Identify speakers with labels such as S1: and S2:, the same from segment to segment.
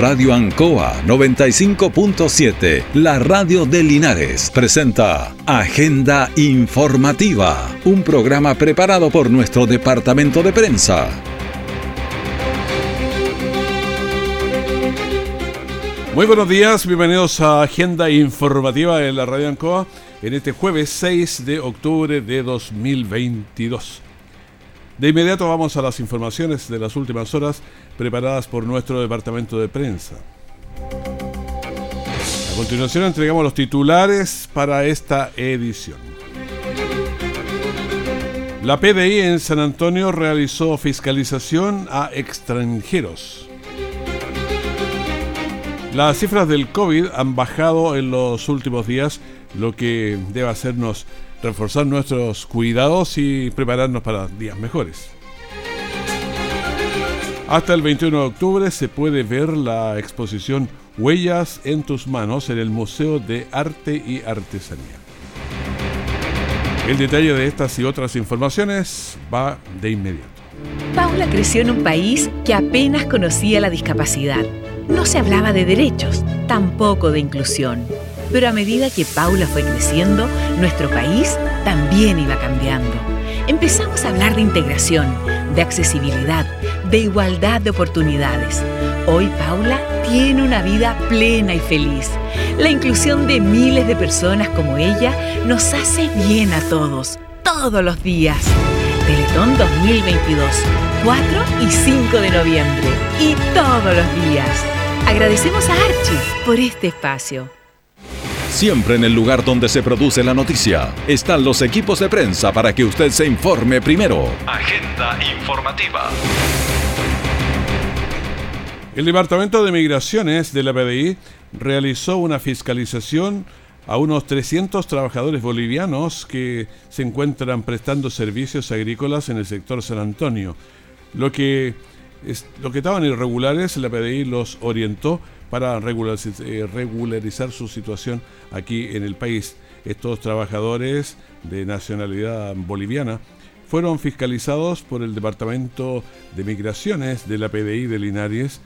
S1: Radio Ancoa 95.7, la radio de Linares, presenta Agenda Informativa, un programa preparado por nuestro departamento de prensa.
S2: Muy buenos días, bienvenidos a Agenda Informativa de la Radio Ancoa en este jueves 6 de octubre de 2022. De inmediato vamos a las informaciones de las últimas horas preparadas por nuestro departamento de prensa. A continuación entregamos los titulares para esta edición. La PDI en San Antonio realizó fiscalización a extranjeros. Las cifras del COVID han bajado en los últimos días, lo que debe hacernos reforzar nuestros cuidados y prepararnos para días mejores. Hasta el 21 de octubre se puede ver la exposición Huellas en tus manos en el Museo de Arte y Artesanía. El detalle de estas y otras informaciones va de inmediato.
S3: Paula creció en un país que apenas conocía la discapacidad. No se hablaba de derechos, tampoco de inclusión. Pero a medida que Paula fue creciendo, nuestro país también iba cambiando. Empezamos a hablar de integración, de accesibilidad, de igualdad de oportunidades. Hoy Paula tiene una vida plena y feliz. La inclusión de miles de personas como ella nos hace bien a todos, todos los días. Teletón 2022, 4 y 5 de noviembre y todos los días. Agradecemos a Archie por este espacio.
S1: Siempre en el lugar donde se produce la noticia están los equipos de prensa para que usted se informe primero. Agenda informativa.
S2: El Departamento de Migraciones de la PDI realizó una fiscalización a unos 300 trabajadores bolivianos que se encuentran prestando servicios agrícolas en el sector San Antonio. Lo que, es, lo que estaban irregulares, la PDI los orientó para eh, regularizar, su situación aquí en el país. Estos trabajadores de nacionalidad boliviana fueron fiscalizados por el Departamento de Migraciones de la PDI de Linares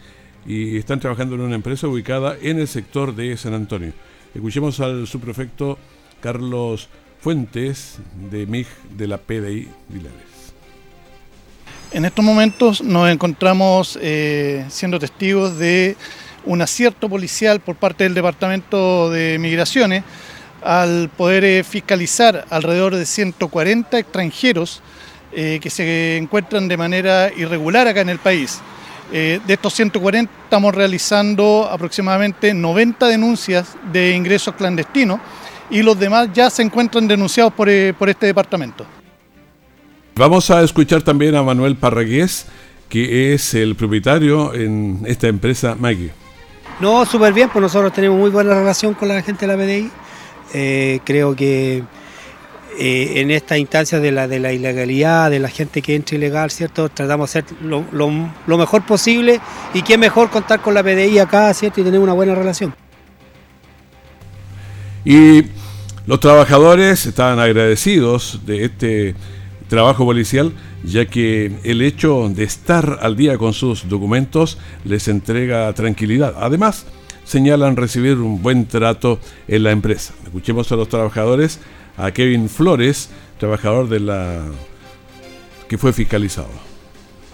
S2: y están trabajando en una empresa ubicada en el sector de San Antonio. Escuchemos al subprefecto Carlos Fuentes de MIG de la PDI Linares.
S4: En estos momentos nos encontramos eh, siendo testigos de un acierto policial por parte del Departamento de Migraciones al poder eh, fiscalizar alrededor de 140 extranjeros eh, que se encuentran de manera irregular acá en el país. Eh, de estos 140 estamos realizando aproximadamente 90 denuncias de ingresos clandestinos y los demás ya se encuentran denunciados por, por este departamento.
S2: Vamos a escuchar también a Manuel Parragués, que es el propietario en esta empresa Maggie.
S5: No, súper bien, pues nosotros tenemos muy buena relación con la gente de la PDI. Eh, creo que eh, en esta instancia de la, de la ilegalidad, de la gente que entra ilegal, ¿cierto? Tratamos de hacer lo, lo, mejor posible y qué mejor contar con la PDI acá, ¿cierto? Y tener una buena relación.
S2: Y los trabajadores estaban agradecidos de este trabajo policial, ya que el hecho de estar al día con sus documentos les entrega tranquilidad. Además, señalan recibir un buen trato en la empresa. Escuchemos a los trabajadores, a Kevin Flores, trabajador de la que fue fiscalizado.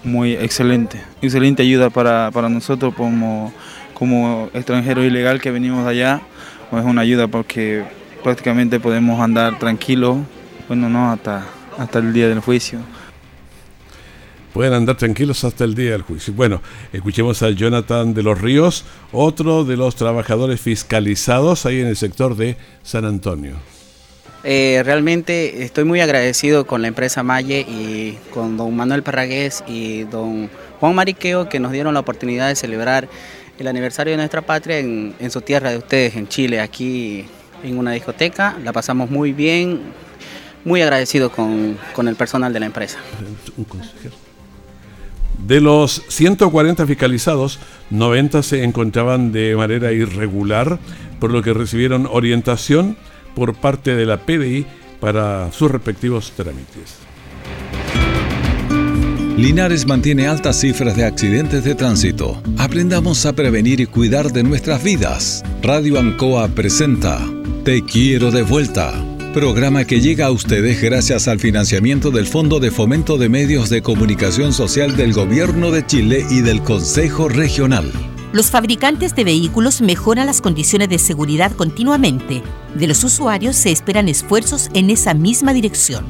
S6: Muy excelente, excelente ayuda para, nosotros como, como extranjero ilegal que venimos de allá. Es una ayuda porque prácticamente podemos andar tranquilos, bueno, no hasta hasta el día del juicio.
S2: Pueden andar tranquilos hasta el día del juicio. Bueno, escuchemos a Jonathan de los Ríos, otro de los trabajadores fiscalizados ahí en el sector de San Antonio.
S7: Eh, realmente estoy muy agradecido con la empresa Malle y con don Manuel Parragués y don Juan Mariqueo que nos dieron la oportunidad de celebrar el aniversario de nuestra patria en, en su tierra de ustedes, en Chile, aquí en una discoteca. La pasamos muy bien, muy agradecido con, el personal de la empresa.
S2: De los 140 fiscalizados, 90 se encontraban de manera irregular, por lo que recibieron orientación por parte de la PDI para sus respectivos trámites.
S1: Linares mantiene altas cifras de accidentes de tránsito. Aprendamos a prevenir y cuidar de nuestras vidas. Radio Ancoa presenta Te quiero de vuelta. Programa que llega a ustedes gracias al financiamiento del Fondo de Fomento de Medios de Comunicación Social del Gobierno de Chile y del Consejo Regional.
S8: Los fabricantes de vehículos mejoran las condiciones de seguridad continuamente. De los usuarios se esperan esfuerzos en esa misma dirección.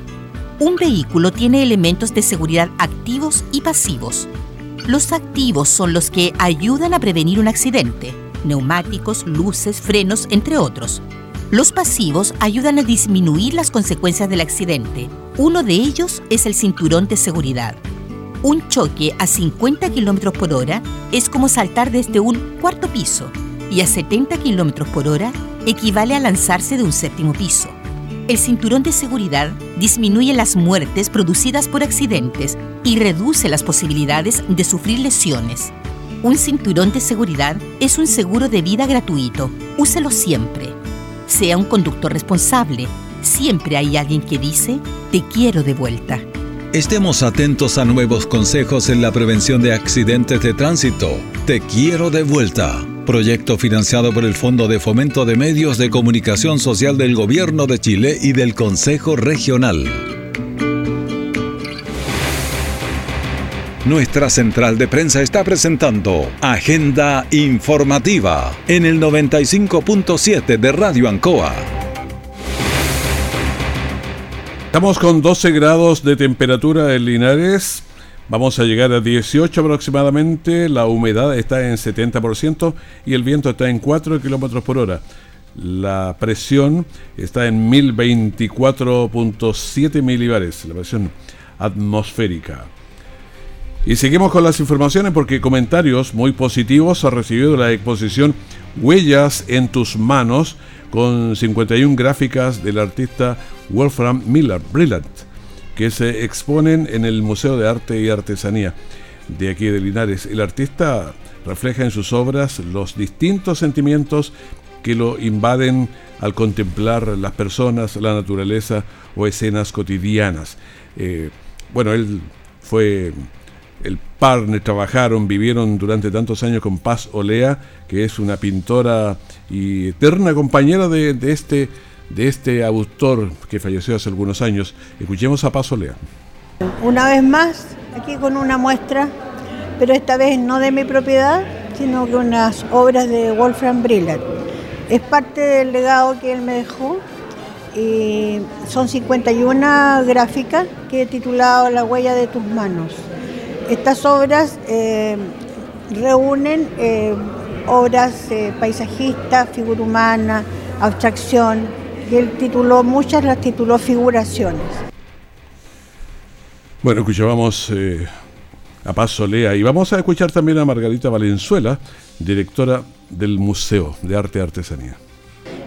S8: Un vehículo tiene elementos de seguridad activos y pasivos. Los activos son los que ayudan a prevenir un accidente, neumáticos, luces, frenos, entre otros. Los pasivos ayudan a disminuir las consecuencias del accidente. Uno de ellos es el cinturón de seguridad. Un choque a 50 km por hora es como saltar desde un cuarto piso y a 70 km por hora equivale a lanzarse de un séptimo piso. El cinturón de seguridad disminuye las muertes producidas por accidentes y reduce las posibilidades de sufrir lesiones. Un cinturón de seguridad es un seguro de vida gratuito. Úselo siempre. Sea un conductor responsable. Siempre hay alguien que dice, te quiero de vuelta.
S1: Estemos atentos a nuevos consejos en la prevención de accidentes de tránsito. Te quiero de vuelta. Proyecto financiado por el Fondo de Fomento de Medios de Comunicación Social del Gobierno de Chile y del Consejo Regional. Nuestra central de prensa está presentando Agenda Informativa en el 95.7 de Radio Ancoa.
S2: Estamos con 12 grados de temperatura en Linares. Vamos a llegar a 18 aproximadamente. La humedad está en 70% y el viento está en 4 kilómetros por hora. La presión está en 1024.7 milibares, la presión atmosférica. Y seguimos con las informaciones porque comentarios muy positivos ha recibido la exposición Huellas en tus manos con 51 gráficas del artista Wolfram Miller Brillant que se exponen en el Museo de Arte y Artesanía de aquí de Linares. El artista refleja en sus obras los distintos sentimientos que lo invaden al contemplar las personas, la naturaleza o escenas cotidianas. Eh, bueno, él fue el partner, trabajaron, vivieron durante tantos años con Paz Olea, que es una pintora y eterna compañera de, este de este autor que falleció hace algunos años. Escuchemos a Paso Lea.
S9: Una vez más, aquí con una muestra, pero esta vez no de mi propiedad, sino que unas obras de Wolfram Brillant. Es parte del legado que él me dejó y son 51 gráficas que he titulado La huella de tus manos. Estas obras eh, reúnen eh, obras eh, paisajistas, figura humana, abstracción, y él tituló, muchas las tituló figuraciones.
S2: Bueno, escuchábamos a Paz Solea y vamos a escuchar también a Margarita Valenzuela, directora del Museo de Arte y Artesanía.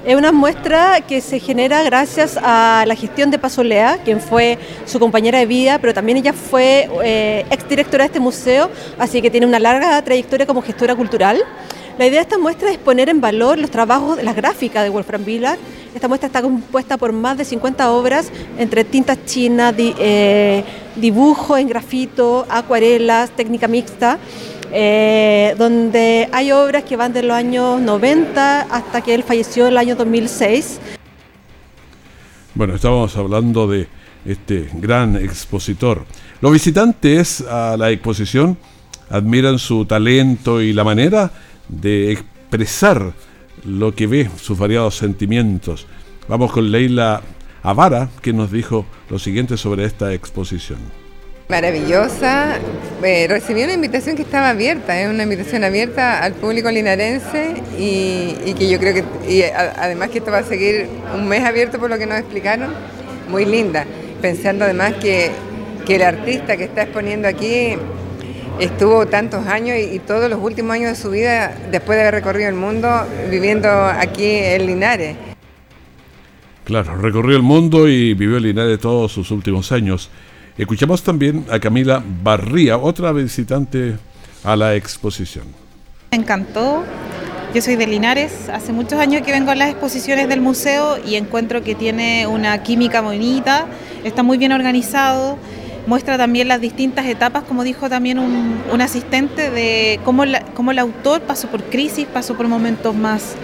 S10: Es una muestra que se genera gracias a la gestión de Pasolea, quien fue su compañera de vida, pero también ella fue eh, exdirectora de este museo, así que tiene una larga trayectoria como gestora cultural. La idea de esta muestra es poner en valor los trabajos, las gráficas de Wolfram Villar. Esta muestra está compuesta por más de 50 obras entre tintas chinas, eh, dibujo en grafito, acuarelas, técnica mixta. Eh, donde hay obras que van de los años 90 hasta que él falleció en el año 2006.
S2: Bueno, estábamos hablando de este gran expositor. Los visitantes a la exposición admiran su talento y la manera de expresar lo que ve, sus variados sentimientos. Vamos con Leila Avara, que nos dijo lo siguiente sobre esta exposición.
S11: Maravillosa, eh, recibí una invitación que estaba abierta, es una invitación abierta al público linarense y, que yo creo que, y además que esto va a seguir un mes abierto por lo que nos explicaron, muy linda, pensando además que, que el artista que está exponiendo aquí estuvo tantos años y, todos los últimos años de su vida, después de haber recorrido el mundo, viviendo aquí en Linares.
S2: Claro, recorrió el mundo y vivió en Linares todos sus últimos años. Escuchamos también a Camila Barría, otra visitante a la exposición.
S12: Me encantó. Yo soy de Linares, hace muchos años que vengo a las exposiciones del museo y encuentro que tiene una química bonita, está muy bien organizado muestra también las distintas etapas, como dijo también un, asistente, de cómo, cómo el autor pasó por crisis, pasó por momentos más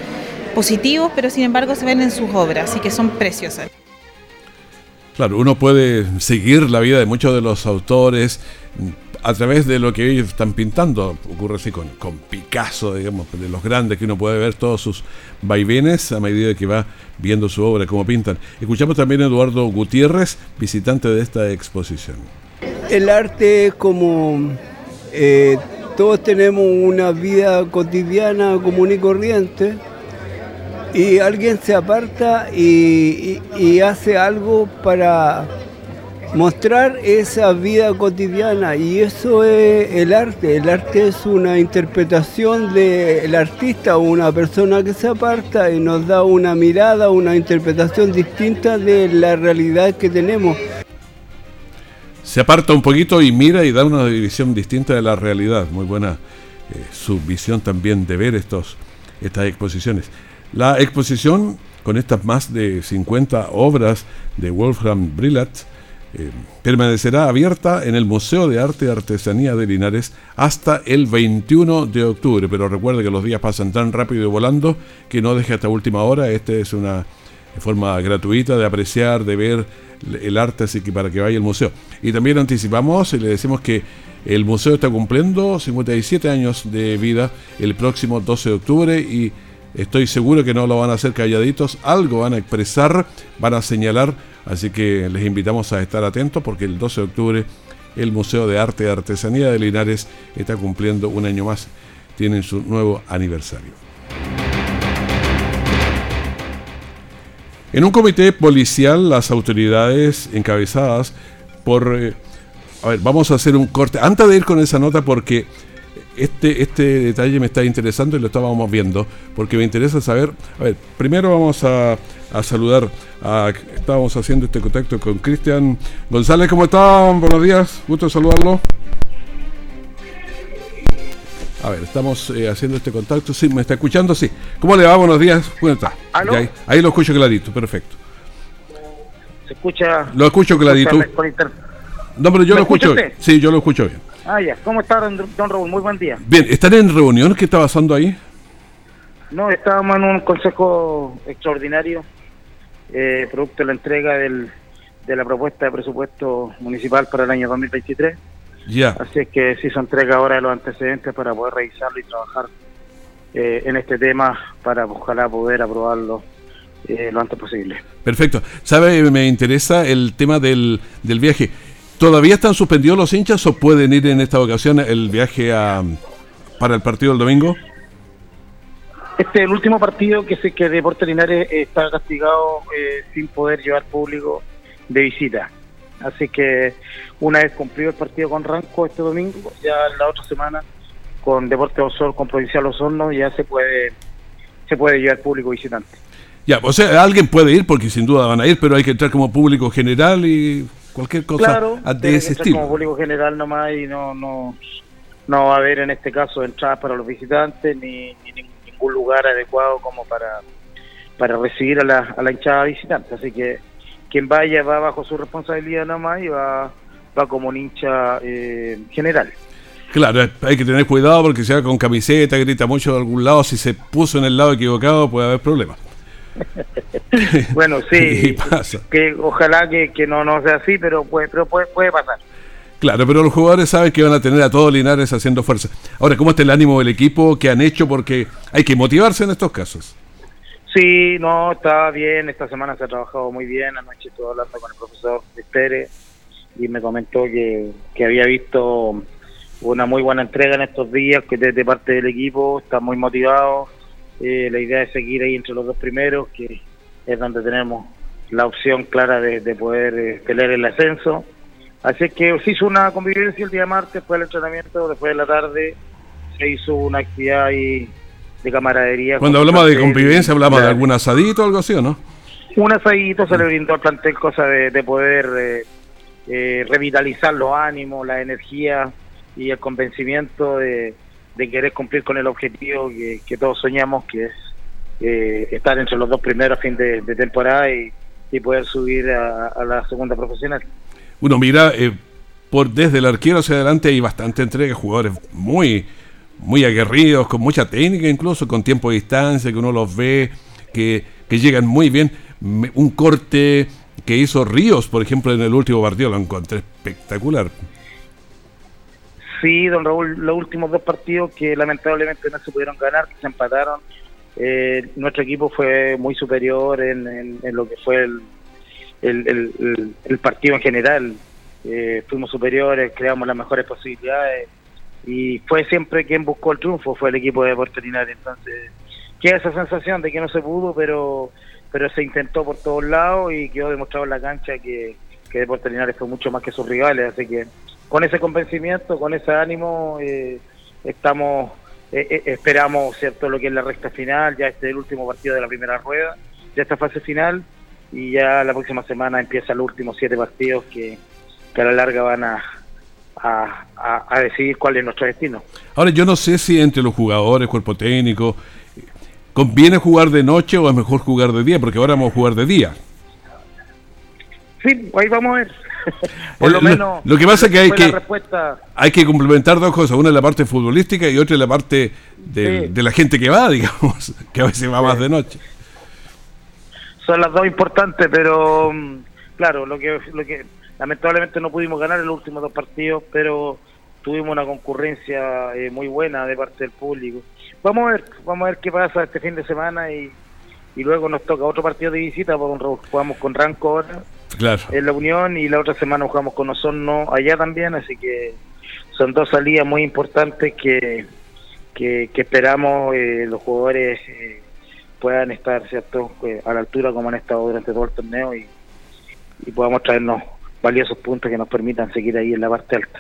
S12: positivos, pero sin embargo se ven en sus obras, así que son preciosas.
S2: Claro, uno puede seguir la vida de muchos de los autores a través de lo que ellos están pintando. Ocurre así con, Picasso, digamos, de los grandes, que uno puede ver todos sus vaivenes a medida que va viendo su obra, cómo pintan. Escuchamos también a Eduardo Gutiérrez, visitante de esta exposición.
S13: El arte es como... Eh, todos tenemos una vida cotidiana común y corriente y alguien se aparta y, hace algo para mostrar esa vida cotidiana y eso es el arte. El arte es una interpretación del artista o una persona que se aparta y nos da una mirada, una interpretación distinta de la realidad que tenemos.
S2: Se aparta un poquito y mira y da una visión distinta de la realidad. Muy buena eh, su visión también de ver estos, estas exposiciones. La exposición, con estas más de 50 obras de Wolfram Brillat, eh, permanecerá abierta en el Museo de Arte y Artesanía de Linares hasta el 21 de octubre. Pero recuerde que los días pasan tan rápido y volando que no deje hasta última hora. Esta es una forma gratuita de apreciar, de ver el arte, así que para que vaya al museo. Y también anticipamos y le decimos que el museo está cumpliendo 57 años de vida el próximo 12 de octubre y Estoy seguro que no lo van a hacer calladitos, algo van a expresar, van a señalar, así que les invitamos a estar atentos porque el 12 de octubre el Museo de Arte y Artesanía de Linares está cumpliendo un año más, tienen su nuevo aniversario. En un comité policial, las autoridades encabezadas por... Eh, a ver, vamos a hacer un corte. Antes de ir con esa nota, porque este, este detalle me está interesando y lo estábamos viendo, porque me interesa saber, a ver, primero vamos a, saludar, a, estábamos haciendo este contacto con Cristian González, ¿cómo están? Buenos días, gusto saludarlo. A ver, estamos eh, haciendo este contacto. Sí, ¿me está escuchando? Sí. ¿Cómo le va? Buenos días. ¿Cómo está? Ahí, ahí, lo escucho clarito, perfecto.
S14: ¿Se escucha?
S2: Lo escucho clarito. No, pero yo lo escucho. Sí, yo lo escucho bien.
S14: Ah, ya. ¿Cómo está, don, Raúl? Muy buen día.
S2: Bien, ¿están en reunión? ¿Qué está pasando ahí?
S14: No, estábamos en un consejo extraordinario, eh, producto de la entrega del, de la propuesta de presupuesto municipal para el año 2023.
S2: Ya.
S14: Así es que se hizo entrega ahora de los antecedentes para poder revisarlo y trabajar eh, en este tema para ojalá poder aprobarlo eh, lo antes posible.
S2: Perfecto. ¿Sabe? Me interesa el tema del, del viaje. ¿Todavía están suspendidos los hinchas o pueden ir en esta ocasión el viaje a, para el partido del domingo?
S14: Este es el último partido que sé que Deportes Linares está castigado eh, sin poder llevar público de visita. Así que una vez cumplido el partido con Ranco este domingo, ya la otra semana con Deportes Osor, con Provincial Osorno, ya se puede se puede llevar público visitante.
S2: Ya, o sea, alguien puede ir porque sin duda van a ir, pero hay que entrar como público general y cualquier cosa
S14: claro, de ese estilo. Como público general nomás y no, no, no va a haber en este caso entradas para los visitantes ni, ningún lugar adecuado como para, para recibir a la, a la hinchada visitante. Así que quien vaya va bajo su responsabilidad nomás y va, va como un hincha eh, general.
S2: Claro, hay que tener cuidado porque si va con camiseta, grita mucho de algún lado, si se puso en el lado equivocado puede haber problemas.
S14: bueno, sí, que ojalá que, no, no sea así, pero puede, pero puede, puede pasar.
S2: Claro, pero los jugadores saben que van a tener a todos Linares haciendo fuerza. Ahora, ¿cómo está el ánimo del equipo? ¿Qué han hecho? Porque hay que motivarse en estos casos.
S14: Sí, no, está bien. Esta semana se ha trabajado muy bien. Anoche estuve hablando con el profesor Pérez y me comentó que, que había visto una muy buena entrega en estos días que desde parte del equipo. Está muy motivado eh, la idea es seguir ahí entre los dos primeros, que es donde tenemos la opción clara de, poder eh, pelear el ascenso. Así que se hizo una convivencia el día martes, después del entrenamiento, después de la tarde, se hizo una actividad ahí de camaradería.
S2: Cuando hablamos de convivencia, hablamos de algún asadito o algo así, ¿o no?
S14: Un asadito se le brindó al plantel, cosa de, poder eh, eh, revitalizar los ánimos, la energía y el convencimiento de, de querer cumplir con el objetivo que, todos soñamos, que es eh, estar entre los dos primeros a fin de, temporada y, poder subir a, la segunda profesional.
S2: Uno mira, eh, por desde el arquero hacia adelante hay bastante entrega, jugadores muy, muy aguerridos, con mucha técnica incluso, con tiempo de distancia, que uno los ve, que, que llegan muy bien. Un corte que hizo Ríos, por ejemplo, en el último partido, lo encontré espectacular.
S14: Sí, don Raúl, los últimos dos partidos que lamentablemente no se pudieron ganar, que se empataron, eh, nuestro equipo fue muy superior en, lo que fue el, el, partido en general. Eh, fuimos superiores, creamos las mejores posibilidades y fue siempre quien buscó el triunfo, fue el equipo de Linares. Entonces, queda esa sensación de que no se pudo, pero pero se intentó por todos lados y quedó demostrado en la cancha que, que Deportes Linares fue mucho más que sus rivales. Así que con ese convencimiento, con ese ánimo, eh, estamos eh, eh, esperamos cierto lo que es la recta final, ya este es el último partido de la primera rueda, ya esta fase final y ya la próxima semana empiezan los últimos siete partidos que, que a la larga van a, a, a, decidir cuál es nuestro destino.
S2: Ahora yo no sé si entre los jugadores, cuerpo técnico, conviene jugar de noche o es mejor jugar de día, porque ahora vamos a jugar de día.
S14: Sí, ahí vamos a ver.
S2: Por lo, menos. Lo que pasa es que hay que, hay que complementar dos cosas: una es la parte futbolística y otra es la parte de, la gente que va, digamos, que a veces va más de noche.
S14: Son las dos importantes, pero mm, claro, lo que, lo que lamentablemente no pudimos ganar en los últimos dos partidos, pero tuvimos una concurrencia eh, muy buena de parte del público. Vamos a ver, vamos a ver qué pasa este fin de semana y, y luego nos toca otro partido de visita, pues, jugamos con Ranco ahora
S2: claro.
S14: en la Unión y la otra semana jugamos con Osorno allá también, así que son dos salidas muy importantes que, que, esperamos eh, los jugadores eh, puedan estar cierto eh, a la altura como han estado durante todo el torneo y, y podamos traernos valiosos puntos que nos permitan seguir ahí en la parte alta.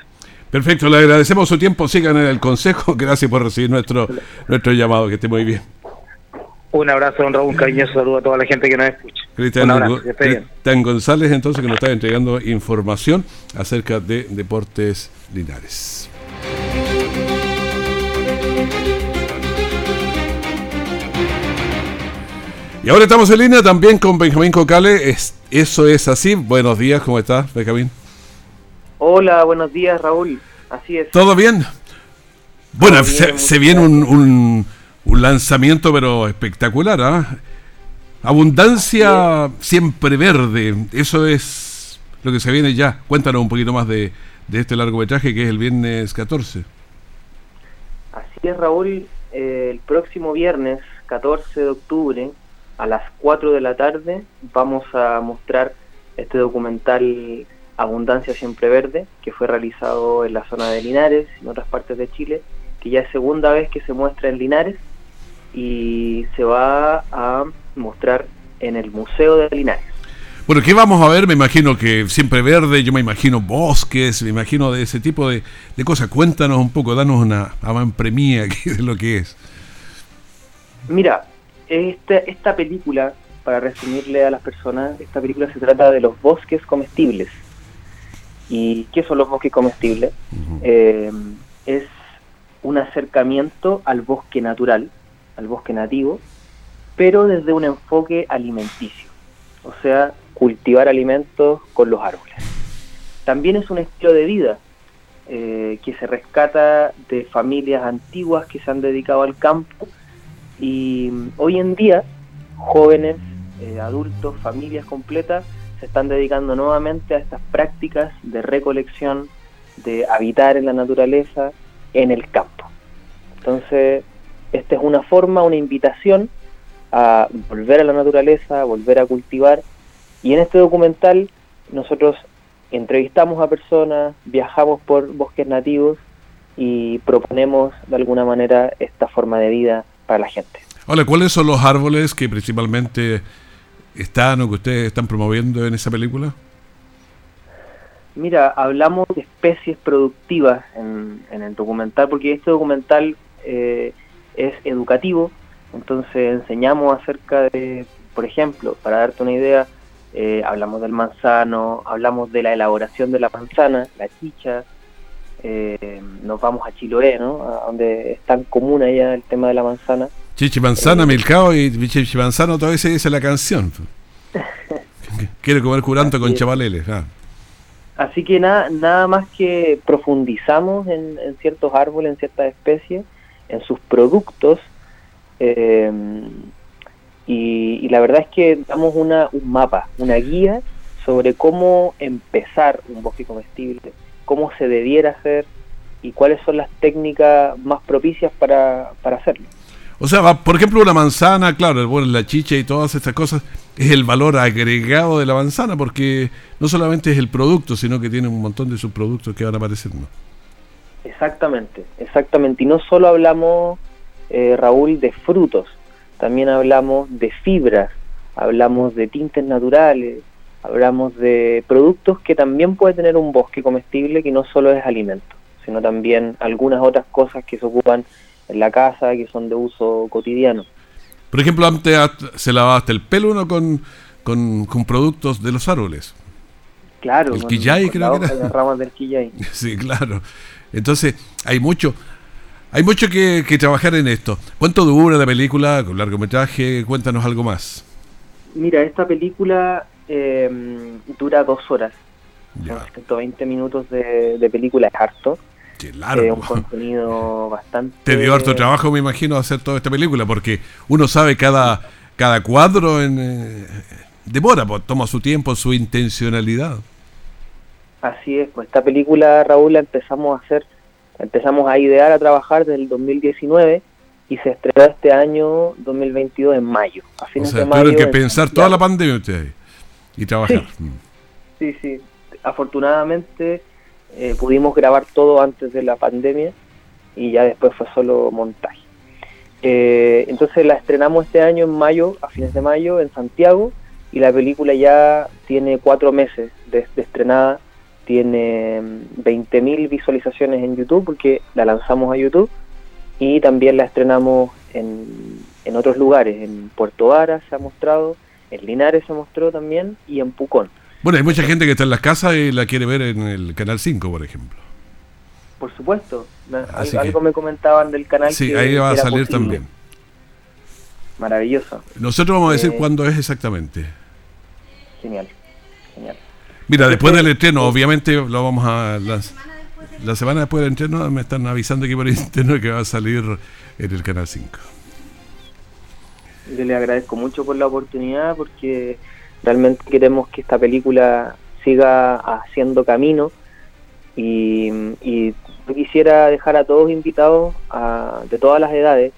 S2: Perfecto, le agradecemos su tiempo, sigan en el consejo, gracias por recibir nuestro, nuestro llamado, que esté muy bien.
S14: Un abrazo, don Raúl, cariñoso saludo a toda la gente que nos escucha.
S2: Cristian, González, entonces, que nos está entregando información acerca de Deportes Linares. Y ahora estamos en línea también con Benjamín Cocale. eso es así. Buenos días, ¿cómo estás, Benjamín?
S15: Hola, buenos días, Raúl. Así es.
S2: ¿Todo bien? Bueno, se, viene un un lanzamiento pero espectacular, ¿ah? Abundancia siempre verde, eso es lo que se viene ya. Cuéntanos un poquito más de, de este largometraje que es el viernes 14.
S15: Así es, Raúl, eh, el próximo viernes 14 de octubre a las 4 de la tarde vamos a mostrar este documental Abundancia Siempre Verde, que fue realizado en la zona de Linares y en otras partes de Chile, que ya es segunda vez que se muestra en Linares y se va a mostrar en el Museo de Linares.
S2: Bueno, ¿qué vamos a ver? Me imagino que siempre verde, yo me imagino bosques, me imagino de ese tipo de, cosas. Cuéntanos un poco, danos una premia de lo que es.
S15: Mira, este, esta película, para resumirle a las personas, esta película se trata de los bosques comestibles. ¿Y qué son los bosques comestibles? Eh, es un acercamiento al bosque natural, al bosque nativo, pero desde un enfoque alimenticio, o sea, cultivar alimentos con los árboles. También es un estilo de vida eh, que se rescata de familias antiguas que se han dedicado al campo y mm, hoy en día jóvenes, eh, adultos, familias completas se están dedicando nuevamente a estas prácticas de recolección, de habitar en la naturaleza, en el campo. Entonces, esta es una forma, una invitación a volver a la naturaleza, a volver a cultivar. Y en este documental nosotros entrevistamos a personas, viajamos por bosques nativos y proponemos de alguna manera esta forma de vida para la gente.
S2: Hola, ¿cuáles son los árboles que principalmente están o que ustedes están promoviendo en esa película?
S15: Mira, hablamos de especies productivas en, el documental, porque este documental eh, es educativo, entonces enseñamos acerca de, por ejemplo, para darte una idea, eh, hablamos del manzano, hablamos de la elaboración de la manzana, la chicha, eh, nos vamos a Chiloé, ¿no? A donde es tan común allá el tema de la manzana.
S2: Chichi manzana, eh, milcao y chichi manzano, todavía se dice la canción. Quiero comer curanto con chavaleles. Ah.
S15: Así que nada, nada más que profundizamos en, ciertos árboles, en ciertas especies, en sus productos, eh, y, la verdad es que damos una, un mapa, una guía sobre cómo empezar un bosque comestible, cómo se debiera hacer y cuáles son las técnicas más propicias para, para hacerlo.
S2: O sea, por ejemplo, una manzana, claro, bueno, la chicha y todas estas cosas, es el valor agregado de la manzana, porque no solamente es el producto, sino que tiene un montón de subproductos que van apareciendo.
S15: Exactamente, exactamente. Y no solo hablamos, eh, Raúl, de frutos, también hablamos de fibras, hablamos de tintes naturales, hablamos de productos que también puede tener un bosque comestible que no solo es alimento, sino también algunas otras cosas que se ocupan en la casa que son de uso cotidiano.
S2: Por ejemplo, antes se lavaba hasta el pelo uno con, con, productos de los árboles.
S15: Claro,
S2: el quillay creo que era.
S15: Las ramas del quillay.
S2: sí, claro. Entonces, hay mucho hay mucho que, trabajar en esto. ¿Cuánto dura la película con largometraje? Cuéntanos algo más.
S15: Mira, esta película eh, dura dos horas. Ya. 120 minutos de, de película, es harto.
S2: Eh,
S15: un contenido bastante...
S2: Te dio harto trabajo, me imagino, hacer toda esta película, porque uno sabe cada, cada cuadro en... Eh, demora, pues, toma su tiempo, su intencionalidad.
S15: Así es, pues esta película, Raúl, la empezamos a hacer, empezamos a idear, a trabajar desde el 2019 y se estrenó este año 2022 en mayo.
S2: A fines o sea, de mayo, que pensar toda la pandemia ustedes y trabajar.
S15: sí, sí. Afortunadamente eh, pudimos grabar todo antes de la pandemia y ya después fue solo montaje. Eh, entonces la estrenamos este año en mayo, a fines de mayo, en Santiago, y la película ya tiene cuatro meses de, estrenada, tiene 20.000 mm, visualizaciones en YouTube, porque la lanzamos a YouTube, y también la estrenamos en, en otros lugares, en Puerto Vara se ha mostrado, en Linares se mostró también, y en Pucón.
S2: Bueno, hay mucha gente que está en las casas y la quiere ver en el Canal 5, por ejemplo.
S15: Por supuesto. algo me comentaban del canal.
S2: Sí, ahí va a salir también.
S15: Maravilloso.
S2: Nosotros vamos a decir eh, cuándo es exactamente.
S15: Genial, genial.
S2: Mira, después del estreno, obviamente lo vamos a... la semana después del estreno me están avisando aquí por interno que va a salir en el Canal 5.
S15: Yo le agradezco mucho por la oportunidad porque Realmente queremos que esta película siga haciendo camino y, yo quisiera dejar a todos invitados de todas las edades,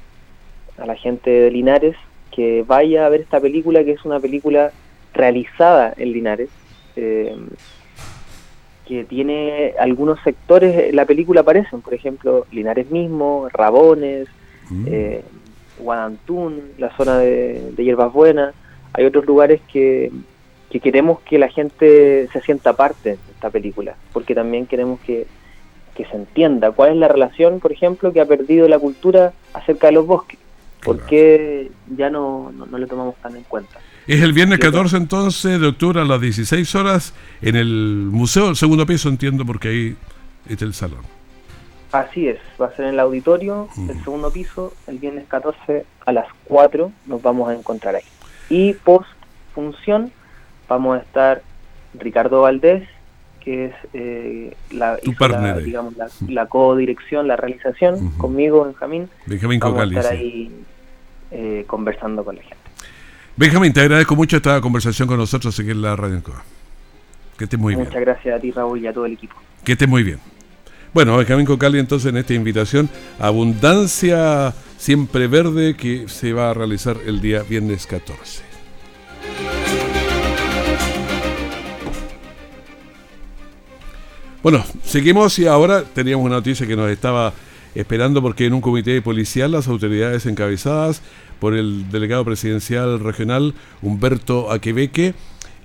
S15: a la gente de Linares, que vaya a ver esta película, que es una película realizada en Linares, eh, que tiene algunos sectores, la película aparecen, por ejemplo, Linares mismo, Rabones, mm. eh, Guadantún, la zona de, de Hierbas Buenas, hay otros lugares que, queremos que la gente se sienta parte de esta película, porque también queremos que, se entienda cuál es la relación, por ejemplo, que ha perdido la cultura acerca de los bosques, porque ya no, no, le tomamos tan en cuenta.
S2: Es el viernes 14 entonces de octubre a las 16 horas en el museo, el segundo piso entiendo, porque ahí está el salón.
S15: Así es, va a ser en el auditorio, el segundo piso, el viernes 14 a las 4 nos vamos a encontrar ahí. Y post función vamos a estar Ricardo Valdés, que es eh, la, digamos, la, la co-dirección, la realización, conmigo, Benjamín.
S2: Benjamín
S15: vamos a estar ahí eh, conversando con la gente.
S2: Benjamín, te agradezco mucho esta conversación con nosotros aquí en la Radio Encoa. Que estés muy
S15: bien. Muchas gracias a ti, Raúl, y a todo el equipo.
S2: Que estés muy bien. Bueno, Benjamín Cocali entonces en esta invitación, Abundancia Siempre Verde, que se va a realizar el día viernes 14. Bueno, seguimos y ahora teníamos una noticia que nos estaba esperando porque en un comité policial las autoridades encabezadas por el delegado presidencial regional Humberto Aquebeque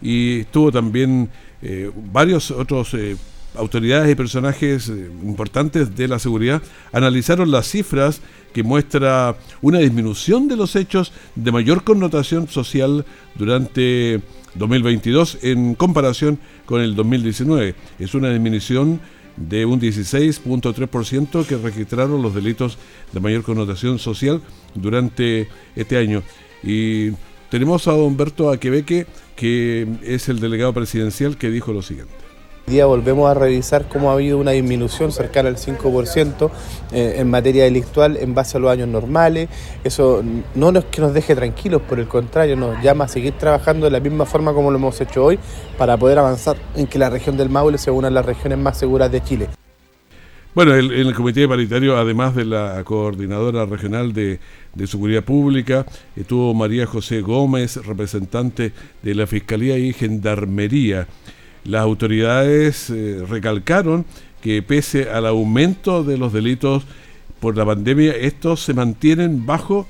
S2: y estuvo también eh, varios otros eh, autoridades y personajes eh, importantes de la seguridad analizaron las cifras que muestra una disminución de los hechos de mayor connotación social durante 2022 en comparación con el 2019. Es una disminución de un 16.3% que registraron los delitos de mayor connotación social durante este año. Y tenemos a Humberto Aquebeque, que es el delegado presidencial, que dijo lo siguiente.
S16: Día volvemos a revisar cómo ha habido una disminución cercana al 5% eh, en materia delictual en base a los años normales. Eso no es que nos deje tranquilos, por el contrario, nos llama a seguir trabajando de la misma forma como lo hemos hecho hoy para poder avanzar en que la región del Maule sea una de las regiones más seguras de Chile.
S2: Bueno, en el, comité paritario, además de la coordinadora regional de, seguridad pública, estuvo María José Gómez, representante de la Fiscalía y Gendarmería. Las autoridades eh, recalcaron que pese al aumento de los delitos por la pandemia, estos se mantienen bajos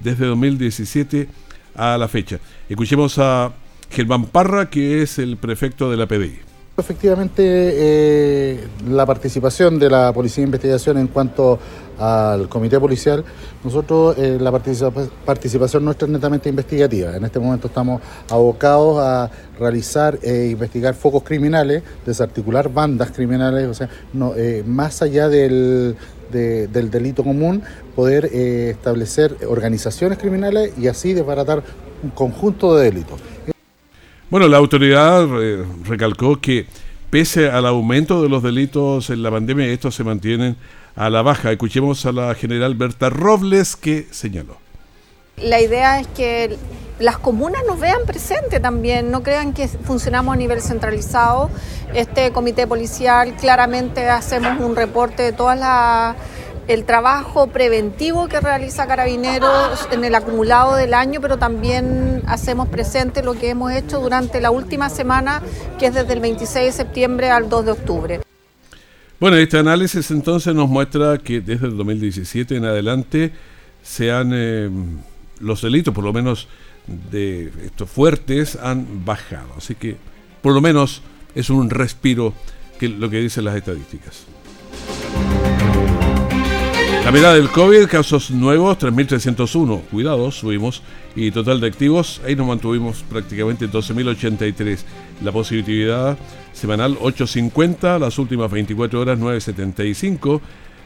S2: desde 2017 a la fecha. Escuchemos a Germán Parra, que es el prefecto de la PDI.
S17: Efectivamente, eh, la participación de la Policía de Investigación en cuanto al Comité Policial, nosotros eh, la participación nuestra es netamente investigativa. En este momento estamos abocados a realizar e investigar focos criminales, desarticular bandas criminales, o sea, no, más allá del, del delito común, poder establecer organizaciones criminales y así desbaratar un conjunto de delitos.
S2: Bueno, la autoridad eh, recalcó que pese al aumento de los delitos en la pandemia, estos se mantienen a la baja. Escuchemos a la general Berta Robles que señaló.
S18: La idea es que las comunas nos vean presente también, no crean que funcionamos a nivel centralizado. Este comité policial claramente hacemos un reporte de todas las el trabajo preventivo que realiza Carabineros en el acumulado del año, pero también hacemos presente lo que hemos hecho durante la última semana, que es desde el 26 de septiembre al 2 de octubre.
S2: Bueno, este análisis entonces nos muestra que desde el 2017 en adelante se han eh, los delitos, por lo menos de estos fuertes, han bajado. Así que por lo menos es un respiro que lo que dicen las estadísticas. La mirada del COVID, casos nuevos, 3.301. Cuidado, subimos. Y total de activos, ahí nos mantuvimos prácticamente 12.083. La positividad semanal 8.50, las últimas 24 horas 9.75.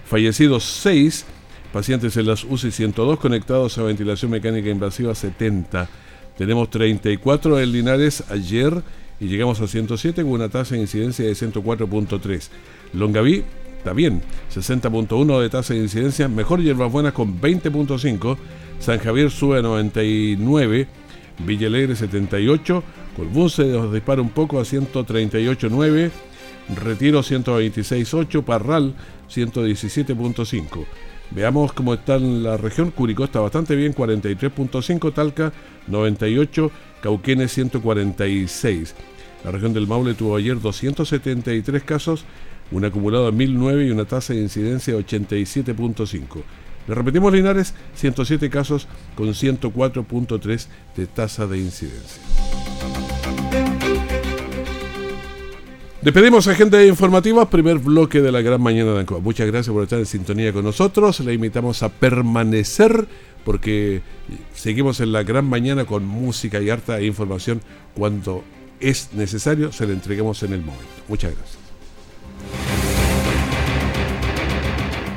S2: Fallecidos 6. Pacientes en las UCI 102 conectados a ventilación mecánica invasiva 70. Tenemos 34 en Linares ayer y llegamos a 107 con una tasa de incidencia de 104.3. Longaví está bien, 60.1 de tasa de incidencia, mejor Hierbas Buenas con 20.5, San Javier sube a 99, Villa Alegre 78, Colbún se dispara un poco a 138.9, Retiro 126.8, Parral 117.5. Veamos cómo está en la región. Curicó está bastante bien, 43.5, Talca 98, Cauquenes 146. La región del Maule tuvo ayer 273 casos un acumulado de 1009 y una tasa de incidencia de 87.5. Le repetimos Linares, 107 casos con 104.3 de tasa de incidencia. Despedimos agenda informativa, primer bloque de la gran mañana de Ancoa. Muchas gracias por estar en sintonía con nosotros. Le invitamos a permanecer porque seguimos en la gran mañana con música y harta información cuando es necesario, se le entreguemos en el momento. Muchas gracias.